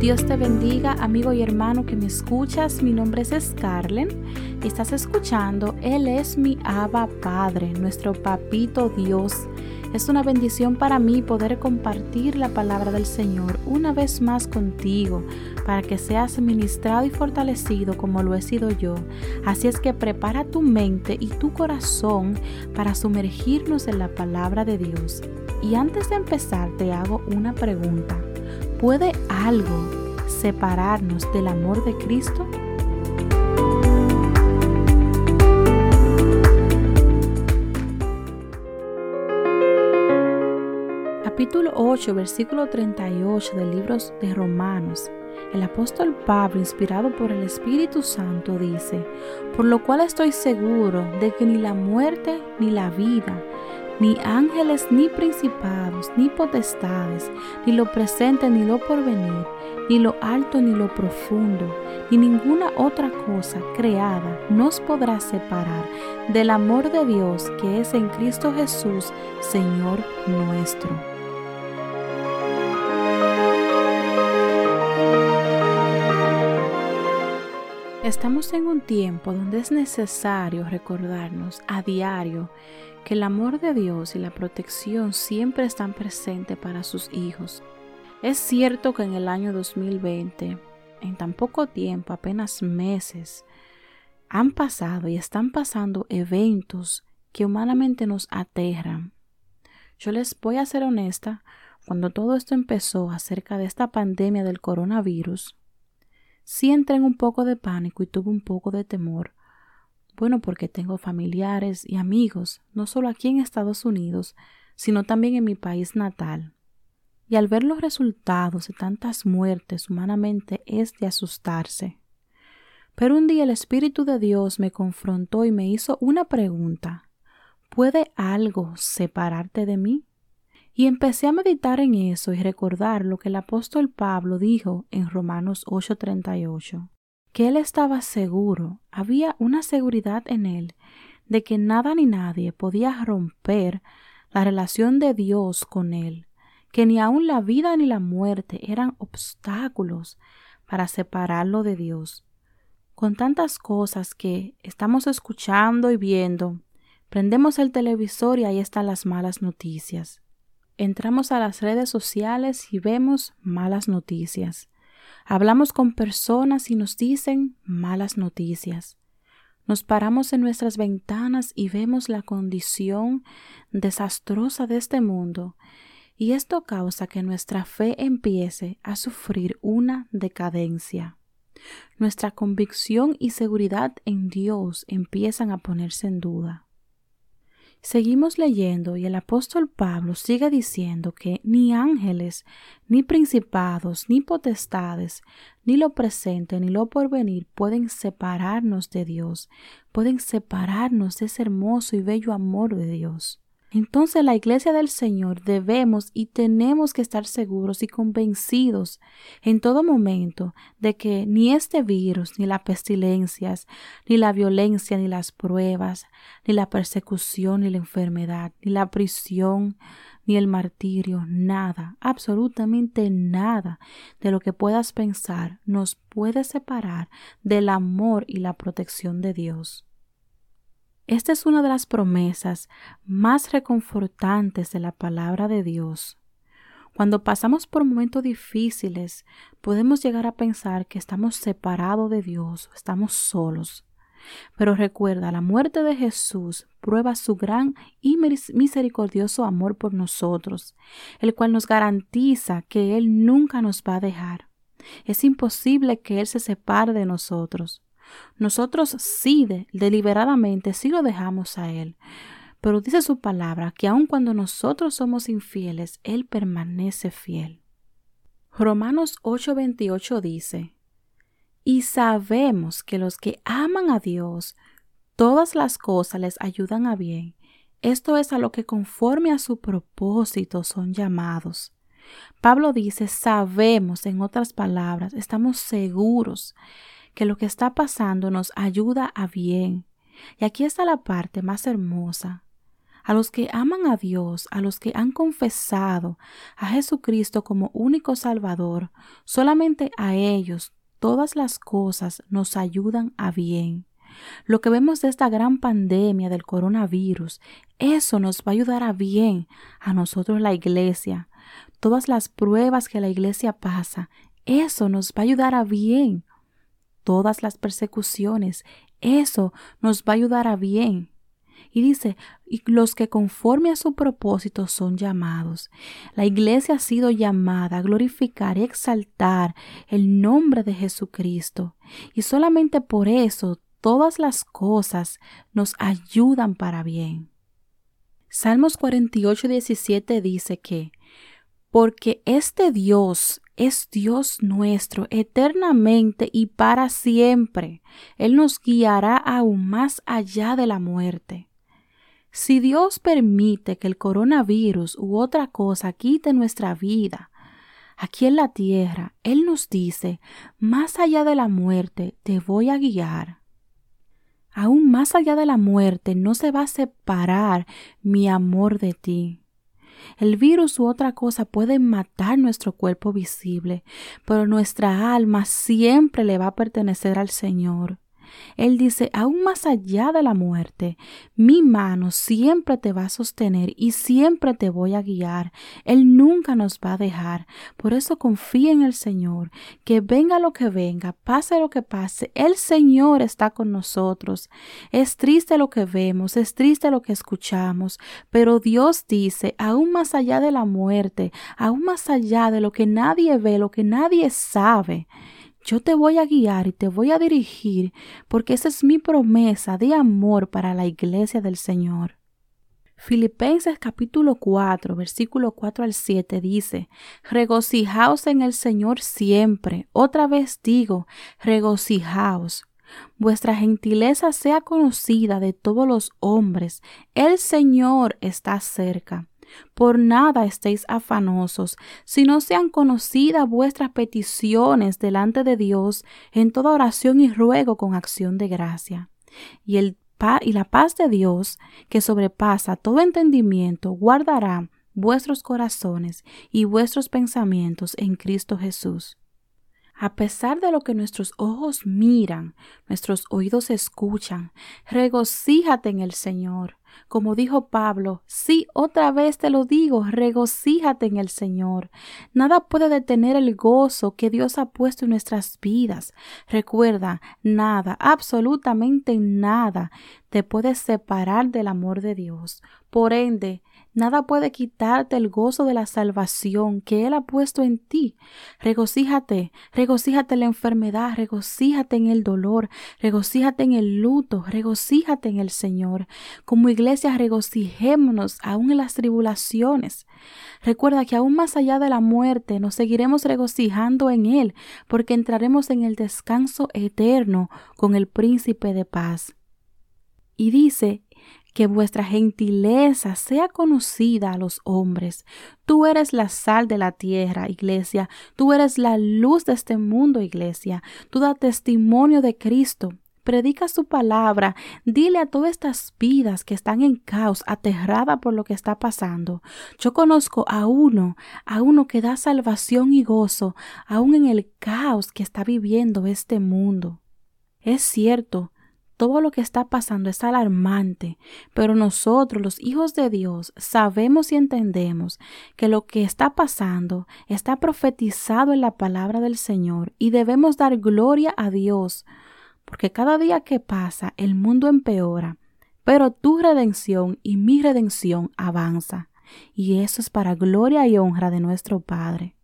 Dios te bendiga, amigo y hermano que me escuchas. Mi nombre es Scarlett. Estás escuchando, Él es mi Abba Padre, nuestro Papito Dios. Es una bendición para mí poder compartir la palabra del Señor una vez más contigo, para que seas ministrado y fortalecido como lo he sido yo. Así es que prepara tu mente y tu corazón para sumergirnos en la palabra de Dios. Y antes de empezar te hago una pregunta. ¿Puede algo separarnos del amor de Cristo? Capítulo 8, versículo 38 del libro de Romanos. El apóstol Pablo, inspirado por el Espíritu Santo, dice, por lo cual estoy seguro de que ni la muerte ni la vida, ni ángeles, ni principados, ni potestades, ni lo presente, ni lo porvenir, ni lo alto, ni lo profundo, ni ninguna otra cosa creada nos podrá separar del amor de Dios que es en Cristo Jesús, Señor nuestro. Estamos en un tiempo donde es necesario recordarnos a diario que el amor de Dios y la protección siempre están presentes para sus hijos. Es cierto que en el año 2020, en tan poco tiempo, apenas meses, han pasado y están pasando eventos que humanamente nos aterran. Yo les voy a ser honesta, cuando todo esto empezó acerca de esta pandemia del coronavirus, sí entré en un poco de pánico y tuve un poco de temor. Bueno, porque tengo familiares y amigos, no solo aquí en Estados Unidos, sino también en mi país natal. Y al ver los resultados de tantas muertes humanamente es de asustarse. Pero un día el Espíritu de Dios me confrontó y me hizo una pregunta. ¿Puede algo separarte de mí? Y empecé a meditar en eso y recordar lo que el apóstol Pablo dijo en Romanos 8:38, que él estaba seguro, había una seguridad en él de que nada ni nadie podía romper la relación de Dios con él, que ni aun la vida ni la muerte eran obstáculos para separarlo de Dios. Con tantas cosas que estamos escuchando y viendo, prendemos el televisor y ahí están las malas noticias entramos a las redes sociales y vemos malas noticias. Hablamos con personas y nos dicen malas noticias. Nos paramos en nuestras ventanas y vemos la condición desastrosa de este mundo, y esto causa que nuestra fe empiece a sufrir una decadencia. Nuestra convicción y seguridad en Dios empiezan a ponerse en duda. Seguimos leyendo y el apóstol Pablo sigue diciendo que ni ángeles, ni principados, ni potestades, ni lo presente, ni lo porvenir pueden separarnos de Dios, pueden separarnos de ese hermoso y bello amor de Dios. Entonces la iglesia del Señor debemos y tenemos que estar seguros y convencidos en todo momento de que ni este virus, ni las pestilencias, ni la violencia, ni las pruebas, ni la persecución, ni la enfermedad, ni la prisión, ni el martirio, nada, absolutamente nada de lo que puedas pensar nos puede separar del amor y la protección de Dios. Esta es una de las promesas más reconfortantes de la palabra de Dios. Cuando pasamos por momentos difíciles, podemos llegar a pensar que estamos separados de Dios, estamos solos. Pero recuerda, la muerte de Jesús prueba su gran y misericordioso amor por nosotros, el cual nos garantiza que Él nunca nos va a dejar. Es imposible que Él se separe de nosotros. Nosotros sí, deliberadamente, sí lo dejamos a Él. Pero dice su palabra que aun cuando nosotros somos infieles, Él permanece fiel. Romanos 8:28 dice, Y sabemos que los que aman a Dios, todas las cosas les ayudan a bien. Esto es a lo que conforme a su propósito son llamados. Pablo dice, sabemos, en otras palabras, estamos seguros que lo que está pasando nos ayuda a bien. Y aquí está la parte más hermosa. a los que aman a Dios, a los que han confesado a Jesucristo como único Salvador, solamente a ellos todas las cosas nos ayudan a bien. Lo que vemos de esta gran pandemia del coronavirus, eso nos va a ayudar a bien a nosotros la iglesia. Todas las pruebas que la iglesia pasa, eso nos va a ayudar a bien. Todas las persecuciones, eso nos va a ayudar a bien. Y dice, y los que conforme a su propósito son llamados. La iglesia ha sido llamada a glorificar y exaltar el nombre de Jesucristo. Y solamente por eso todas las cosas nos ayudan para bien. Salmos 48, 17 dice que, porque este Dios es Dios nuestro eternamente y para siempre. Él nos guiará aún más allá de la muerte. Si Dios permite que el coronavirus u otra cosa quite nuestra vida, aquí en la tierra, Él nos dice, más allá de la muerte te voy a guiar. Aún más allá de la muerte no se va a separar mi amor de ti. El virus u otra cosa puede matar nuestro cuerpo visible, pero nuestra alma siempre le va a pertenecer al Señor. Él dice, aún más allá de la muerte, mi mano siempre te va a sostener y siempre te voy a guiar. Él nunca nos va a dejar. Por eso confía en el Señor, que venga lo que venga, pase lo que pase, el Señor está con nosotros. Es triste lo que vemos, es triste lo que escuchamos, pero Dios dice, aún más allá de la muerte, aún más allá de lo que nadie ve, lo que nadie sabe, yo te voy a guiar y te voy a dirigir porque esa es mi promesa de amor para la iglesia del Señor. Filipenses capítulo 4, versículo 4 al 7 dice, Regocijaos en el Señor siempre. Otra vez digo, regocijaos. Vuestra gentileza sea conocida de todos los hombres. El Señor está cerca. Por nada estéis afanosos, sino sean conocidas vuestras peticiones delante de Dios en toda oración y ruego con acción de gracia. Y, el y la paz de Dios, que sobrepasa todo entendimiento, guardará vuestros corazones y vuestros pensamientos en Cristo Jesús. A pesar de lo que nuestros ojos miran, nuestros oídos escuchan, regocíjate en el Señor. Como dijo Pablo, sí, otra vez te lo digo, regocíjate en el Señor. Nada puede detener el gozo que Dios ha puesto en nuestras vidas. Recuerda, nada, absolutamente nada te puede separar del amor de Dios. Por ende, Nada puede quitarte el gozo de la salvación que Él ha puesto en ti. Regocíjate, regocíjate en la enfermedad, regocíjate en el dolor, regocíjate en el luto, regocíjate en el Señor. Como iglesia, regocijémonos aún en las tribulaciones. Recuerda que aún más allá de la muerte nos seguiremos regocijando en Él, porque entraremos en el descanso eterno con el príncipe de paz. Y dice, que vuestra gentileza sea conocida a los hombres. Tú eres la sal de la tierra, iglesia. Tú eres la luz de este mundo, iglesia. Tú da testimonio de Cristo. Predica su palabra, dile a todas estas vidas que están en caos, aterrada por lo que está pasando. Yo conozco a uno, a uno que da salvación y gozo, aún en el caos que está viviendo este mundo. Es cierto, todo lo que está pasando es alarmante, pero nosotros, los hijos de Dios, sabemos y entendemos que lo que está pasando está profetizado en la palabra del Señor y debemos dar gloria a Dios, porque cada día que pasa el mundo empeora, pero tu redención y mi redención avanza, y eso es para gloria y honra de nuestro Padre.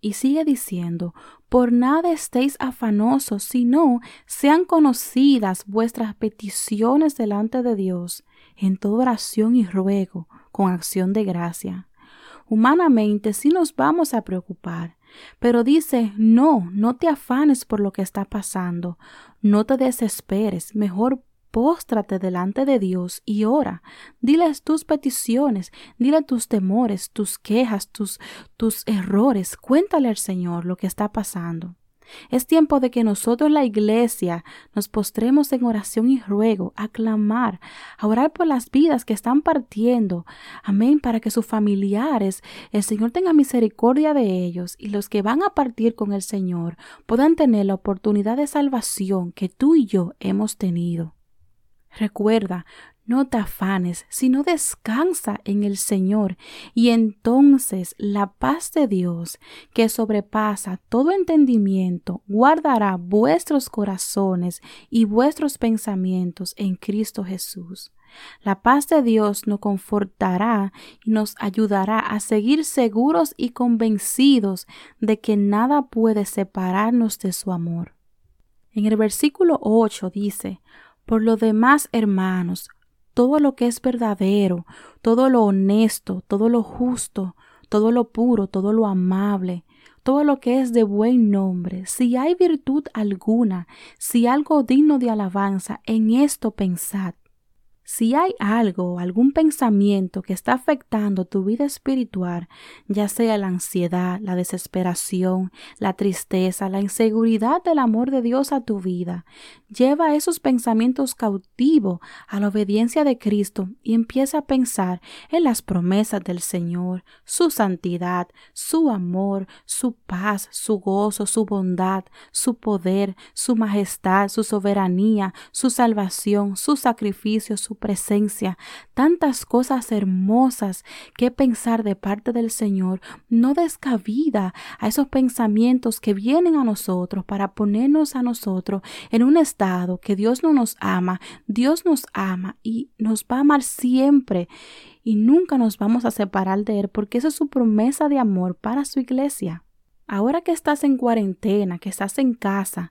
Y sigue diciendo, por nada estéis afanosos, sino sean conocidas vuestras peticiones delante de Dios, en toda oración y ruego, con acción de gracia. Humanamente sí nos vamos a preocupar, pero dice, no, no te afanes por lo que está pasando, no te desesperes, mejor póstrate delante de Dios y ora. Diles tus peticiones, dile tus temores, tus quejas, tus, tus errores. Cuéntale al Señor lo que está pasando. Es tiempo de que nosotros, la iglesia, nos postremos en oración y ruego, a clamar, a orar por las vidas que están partiendo. Amén, para que sus familiares, el Señor tenga misericordia de ellos y los que van a partir con el Señor puedan tener la oportunidad de salvación que tú y yo hemos tenido. Recuerda, no te afanes, sino descansa en el Señor, y entonces la paz de Dios, que sobrepasa todo entendimiento, guardará vuestros corazones y vuestros pensamientos en Cristo Jesús. La paz de Dios nos confortará y nos ayudará a seguir seguros y convencidos de que nada puede separarnos de su amor. En el versículo 8 dice, Por lo demás, hermanos, todo lo que es verdadero, todo lo honesto, todo lo justo, todo lo puro, todo lo amable, todo lo que es de buen nombre, si hay virtud alguna, si algo digno de alabanza, en esto pensad. Si hay algo, algún pensamiento que está afectando tu vida espiritual, ya sea la ansiedad, la desesperación, la tristeza, la inseguridad del amor de Dios a tu vida, lleva esos pensamientos cautivos a la obediencia de Cristo y empieza a pensar en las promesas del Señor, su santidad, su amor, su paz, su gozo, su bondad, su poder, su majestad, su soberanía, su salvación, su sacrificio, su presencia, tantas cosas hermosas que pensar de parte del Señor, no descabida a esos pensamientos que vienen a nosotros para ponernos a nosotros en un estado que Dios no nos ama, Dios nos ama y nos va a amar siempre y nunca nos vamos a separar de Él porque esa es su promesa de amor para su iglesia. Ahora que estás en cuarentena, que estás en casa,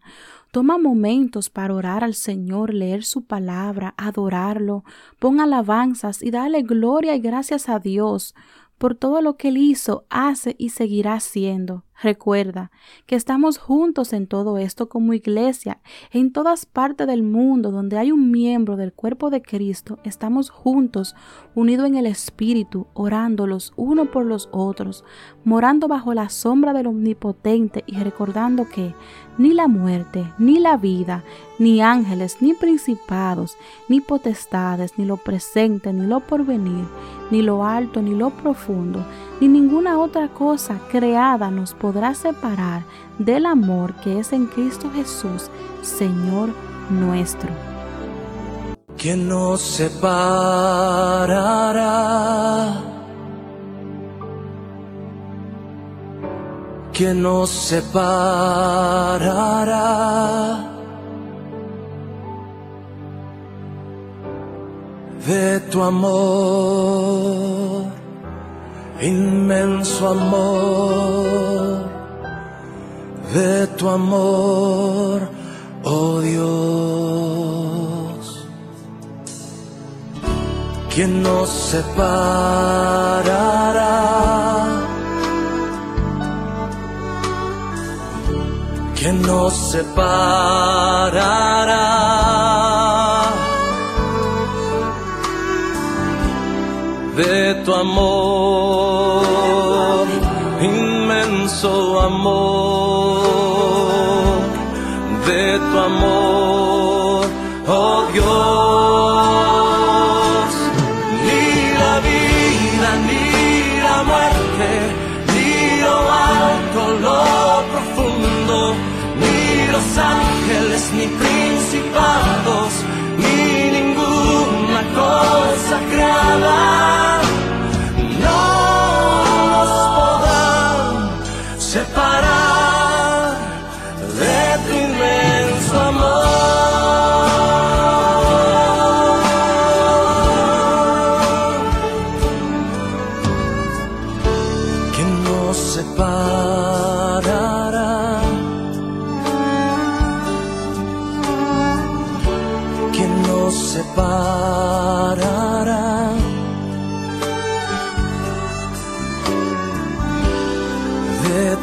Toma momentos para orar al Señor, leer su palabra, adorarlo, pon alabanzas y dale gloria y gracias a Dios por todo lo que Él hizo, hace y seguirá haciendo. Recuerda que estamos juntos en todo esto como iglesia, en todas partes del mundo donde hay un miembro del cuerpo de Cristo, estamos juntos, unidos en el Espíritu, orando los unos por los otros, morando bajo la sombra del Omnipotente y recordando que ni la muerte, ni la vida, ni ángeles, ni principados, ni potestades, ni lo presente, ni lo porvenir, ni lo alto, ni lo profundo, ni ninguna otra cosa creada nos podrá separar del amor que es en Cristo Jesús, Señor nuestro. ¿Quién nos separará? ¿Quién nos separará? De tu amor inmenso amor, de tu amor, oh Dios. ¿Quién nos separará? ¿Quién nos separará? De tu amor inmenso amor, de tu amor, oh Dios. Ni la vida, ni la muerte, ni lo alto, lo profundo, ni los ángeles, ni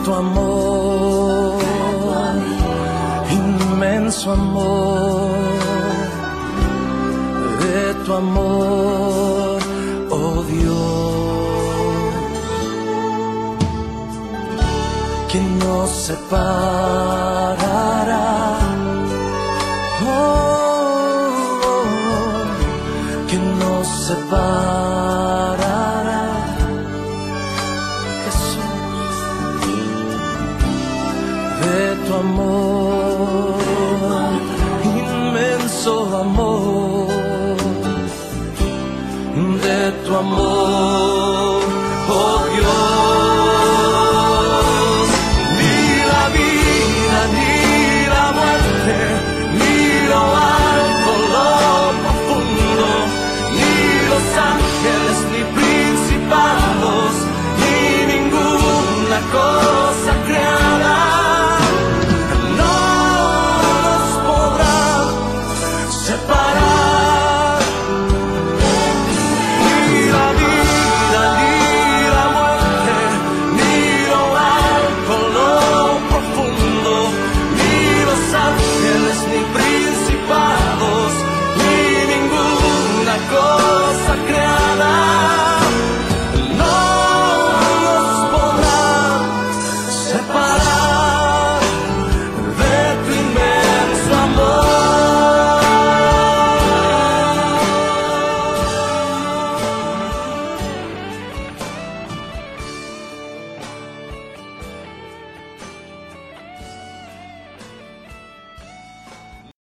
tu amor, inmenso amor, de tu amor, oh Dios. que nos separará. Amor, de tu amor